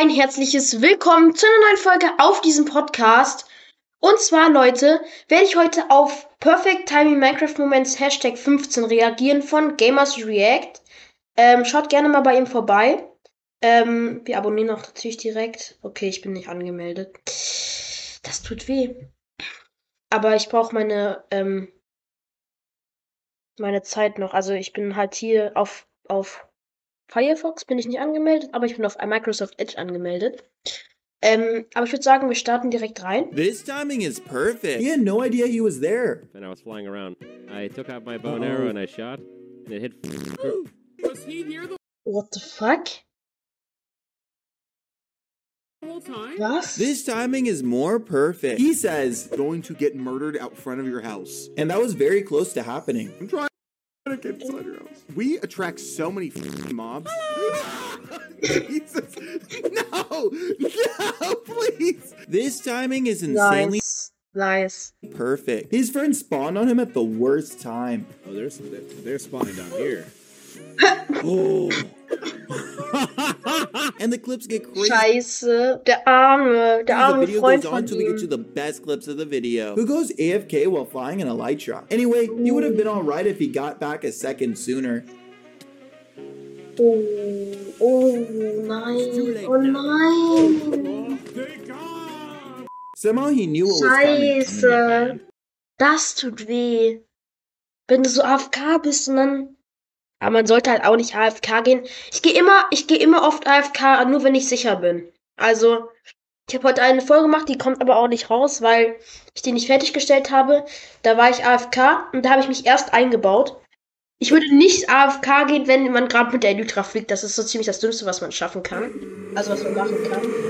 ein herzliches Willkommen zu einer neuen Folge auf diesem Podcast. Und zwar, Leute, werde ich heute auf Perfect Timing Minecraft Moments Hashtag 15 reagieren von Gamers React. Ähm, schaut gerne mal bei ihm vorbei. Ähm, wir abonnieren auch natürlich direkt. Okay, ich bin nicht angemeldet. Das tut weh. Aber ich brauche meine, ähm, meine Zeit noch. Also ich bin halt hier auf, auf Firefox bin ich nicht angemeldet, aber ich bin auf Microsoft Edge angemeldet. Ähm, aber ich würde sagen, wir starten direkt rein. This timing is perfect. He had no idea he was there. and I was flying around. I took out my bow and arrow and I shot, and it hit. Was he here the What the fuck? Was? This timing is more perfect. He says, going to get murdered out front of your house. and that was very close to happening. I'm trying to get inside your house. We attract so many f***ing mobs. Jesus. No! No, please! This timing is insanely Nice. Nice. perfect. His friend spawned on him at the worst time. Oh, there's they're, they're spawning down here. Oh. and the clips get crazy. Scheiße. Der arme, der The um, video Freund goes on till we get to the best clips of the video. Who goes AFK while flying an elytra? Anyway, he would have been alright if he got back a second sooner. Oh, oh nein. Oh nein. Somehow he knew what was coming. Scheiße. Uh, das tut weh. Wenn du so AFK bist und dann. Aber man sollte halt auch nicht AFK gehen. Ich gehe immer, ich gehe immer oft AFK, nur wenn ich sicher bin. Also, ich habe heute eine Folge gemacht, die kommt aber auch nicht raus, weil ich die nicht fertiggestellt habe. Da war ich AFK und da habe ich mich erst eingebaut. Ich würde nicht AFK gehen, wenn man gerade mit der Elytra fliegt. Das ist so ziemlich das Dümmste, was man schaffen kann. Also, was man machen kann.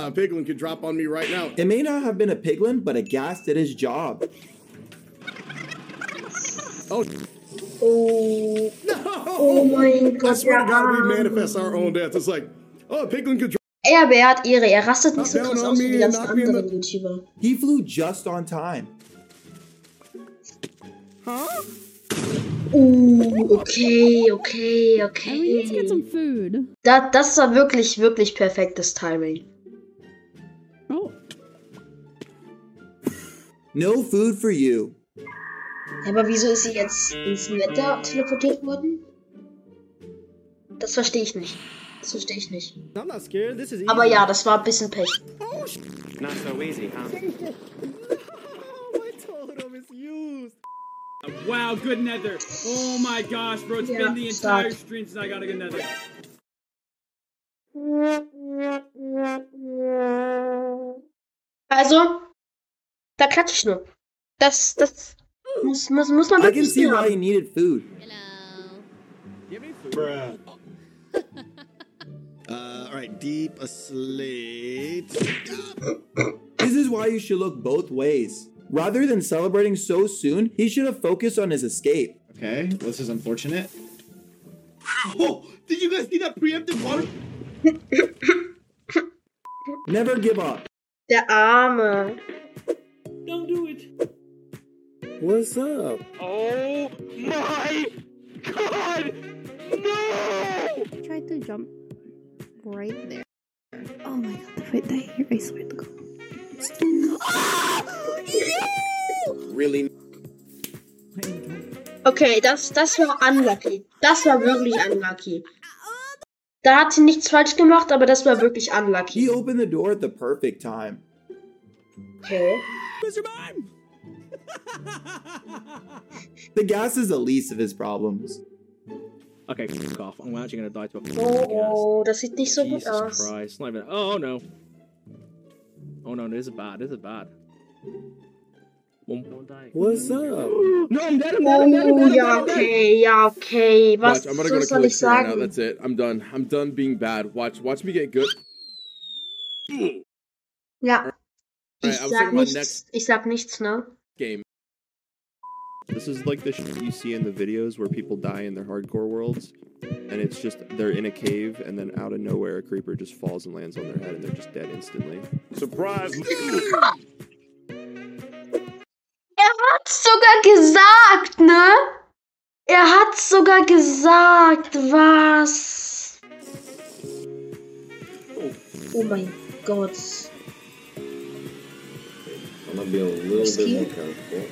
Uh, Piglin could drop on me right now. It may not have been a piglin, but a gas did his job. Oh, Oh, no! oh mein I Gott, swear to God, we manifest our own death. It's like, oh, Piglin could drop. Er beehrt Ehre, er rastet nicht so krass aus wie die ganzen anderen YouTuber. He flew just on time. Uh, okay, okay, I need to get some okay. food. Da, das war wirklich, wirklich perfektes Timing. No food for you. Aber wieso ist sie jetzt ins Wetter teleportiert worden? Das verstehe ich nicht. Das verstehe ich nicht. Aber ja, das war ein bisschen Pech. Not so easy, huh? Wow, good nether. Oh my gosh, bro. It's Yeah, been the entire stop. stream since I got a good nether. Also, da klatsche ich nur. Das, das muss, muss, muss man I can wirklich see why he needed food. Hello. Give me food. Bruh. uh, all right, deep asleep. This is why you should look both ways. Rather than celebrating so soon, he should have focused on his escape. Okay, this is unfortunate. Oh, did you guys see that preemptive water? Never give up. Der Arme. Don't do it. What's up? Oh my god! No! tried to jump right there. Oh my god, if I die here, I swear to God. Really? Okay, das, das war unlucky. Das war wirklich unlucky. Da hat sie nichts falsch gemacht, aber das war wirklich He unlucky. opened the door at the perfect time. Okay. Mr. Mime! The gas is the least of his problems. Okay, fuck off. I'm actually gonna die to a fucking Oh, gas. oh, das sieht nicht so gut Jesus. Christ. Not even. Oh no. Oh no, this is bad. This is bad. One won't. What's up? No, I'm dead. I'm dead. I'm dead. I'm Oh, dead. ja, okay, ja, okay. Was Watch, I'm gonna so go to soll ich Calixto right now. That's it. I'm done. I'm done being bad. Watch, watch me get good. Ja. Ich Alright, I was sag nichts. next Ich sag nichts, ne? game. This is like the shit you see in the videos where people die in their hardcore worlds, and it's just they're in a cave, and then out of nowhere a creeper just falls and lands on their head, and they're just dead instantly. Surprise! Er hat's sogar gesagt, ne? Er hat sogar gesagt, was? Oh mein Gott. I'm gonna be a little Risky. bit more comfortable.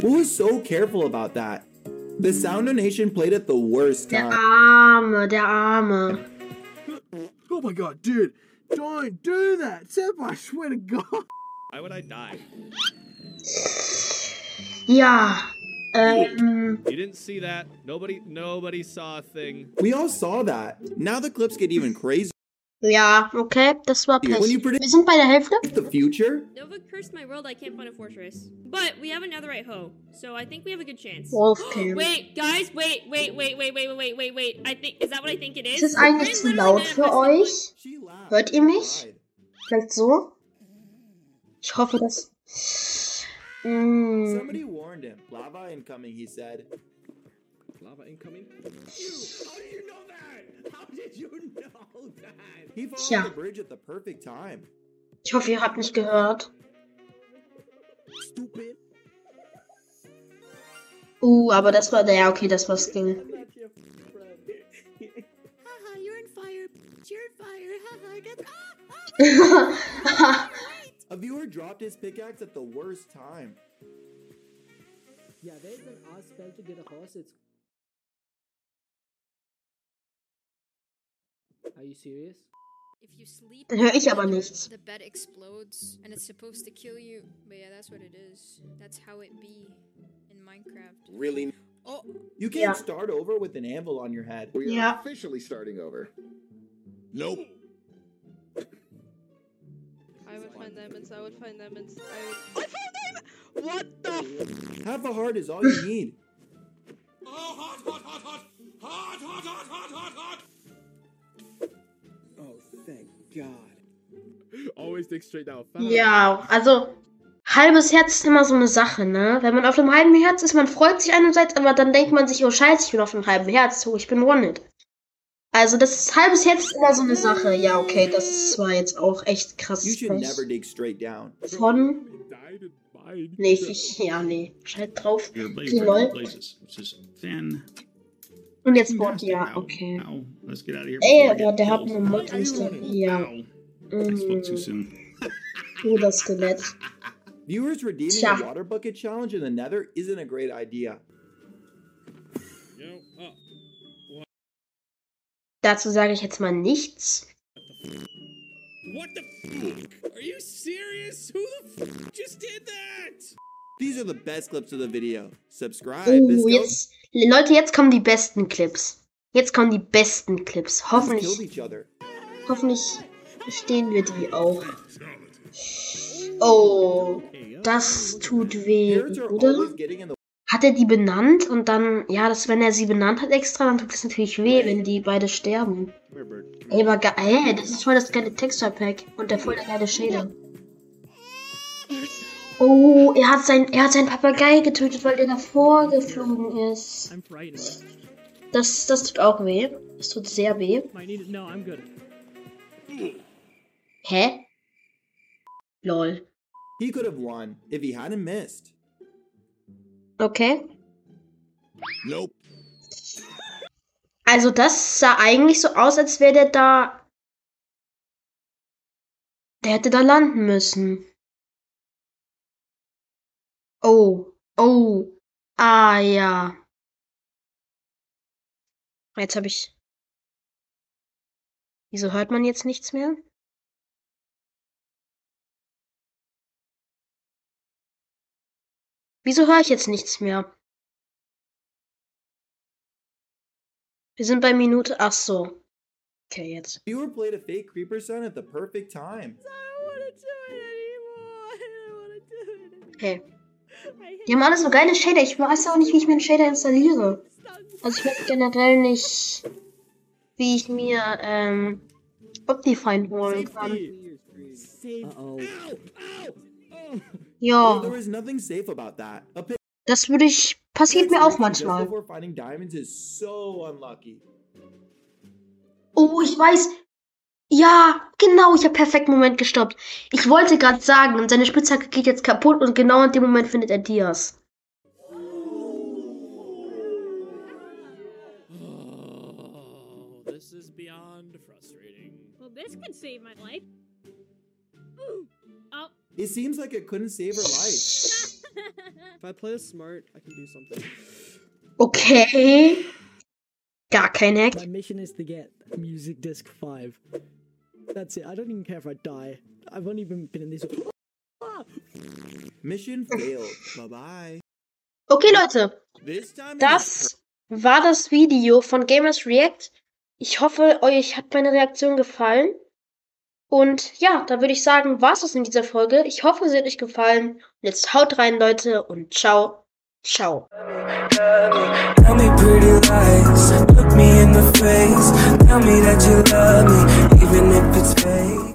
Who was so careful about that? The sound donation played at the worst Der time. Arme, der Arme. Oh my god, dude. Don't do that. Sep, I swear to God. Why would I die? Yeah. Ähm, You didn't see that. Nobody, nobody saw a thing. We all saw that. Now the clips get even crazier. Ja, okay, das war When you Pech. predict Wir sind bei der Hälfte. the future, Nova cursed my world. I can't find a fortress. But we have another right hoe, so I think we have a good chance. Wolfcam. Wait, guys, wait, wait, wait, wait, wait, wait, wait, wait. I think is that what I think it is? Ist es eigentlich We're zu laut für euch? she laughed. Hört ihr mich? cried. Vielleicht so? Ich hoffe, dass. Mm. Somebody warned him. Lava incoming, he said. Lava incoming. How did you know that? How did you know that? He fell Tja. off the bridge at the perfect time. Ich hoffe, ihr habt mich gehört. Stupid. Uh, aber das war der, ja, okay, das war Skill. Haha, you're in fire. You're in fire. Haha, get. A viewer dropped his pickaxe at the worst time. Yeah, there's an ass spell to get across. It's. Are you serious? If you sleep, Dann höre ich aber nichts. the bed explodes and it's supposed to kill you. But yeah, that's what it is. That's how it be in Minecraft. Really? Oh, You can't Yeah. start over with an anvil on your head. We are Yeah. officially starting over. Nope. I would find diamonds. I would find diamonds. I would. I found diamonds. What the? F- Half a heart is all you need. Oh, Ja, also halbes Herz ist immer so eine Sache, ne? Wenn man auf einem halben Herz ist, man freut sich einerseits, aber dann denkt man sich, oh scheiße, ich bin auf einem halben Herz, oh, ich bin One-Hit. Also das ist, halbes Herz ist immer so eine Sache. Ja, okay, das ist zwar jetzt auch echt krass. You should never dig straight down. Von. Nee, ich, ja, nee. Schalt drauf. Okay, lol. Und jetzt Bot, ja, okay. Ow. Let's get out of here. Ey, before I aber der hat eine Mod-Liste. Ja. Ow. I spoke too soon. Bruder Skelett. Viewers redeeming Tja. a water bucket challenge in the nether isn't a great idea. Yo. Dazu sage ich jetzt mal nichts. What the fuck? Are you serious? Who the fuck just did that? These are the best clips of the video. Subscribe. Oh, Bisco. jetzt. Leute, jetzt kommen die besten Clips. Jetzt kommen die besten Clips. Hoffentlich. Hoffentlich verstehen wir die auch. Oh, das tut weh, oder? Hat er die benannt und dann, ja, das, wenn er sie benannt hat extra, dann tut es natürlich weh, wenn die beide sterben. Ey, aber ge ey, das ist voll das geile Texture Pack und der voll der geile Shader. Oh, er hat sein, er hat seinen Papagei getötet, weil der davor geflogen ist. Das, das tut auch weh. Das tut sehr weh. Hä? Lol. He could have won if he hadn't missed. Okay. Nope. Also das sah eigentlich so aus, als wäre der da. Der hätte da landen müssen. Oh, oh, ah ja. Jetzt habe ich. Wieso hört man jetzt nichts mehr? Wieso höre ich jetzt nichts mehr? Wir sind bei Minute. Ach so. Okay, jetzt. Viewer played a fake creeper sound at the perfect time. Okay. Die haben alle so geile Shader. Ich weiß auch nicht, wie ich mir einen Shader installiere. Also ich weiß generell nicht, wie ich mir ähm, Optifine holen kann. Ja, das würde ich. Passiert mir auch manchmal. Oh, ich weiß. Ja, Genau, ich habe perfekt Moment gestoppt. Ich wollte gerade sagen, und seine Spitzhacke geht jetzt kaputt und genau in dem Moment findet er Dias. It seems like it couldn't save her life. If I play this smart, I can do something. Okay. Gar kein Hack. My mission is to get Music Disc 5. That's it. I don't even care if I die. I've only been, been in this. Mission failed. Bye bye. Okay, Leute. Das war das Video von Gamers React. Ich hoffe, euch hat meine Reaktion gefallen. Und ja, da würde ich sagen, war's das in dieser Folge. Ich hoffe, sie hat euch gefallen. Und jetzt haut rein, Leute, und ciao. Ciao. Tell me pretty lies, look me in the face. Tell me that you love me. even if it's fake.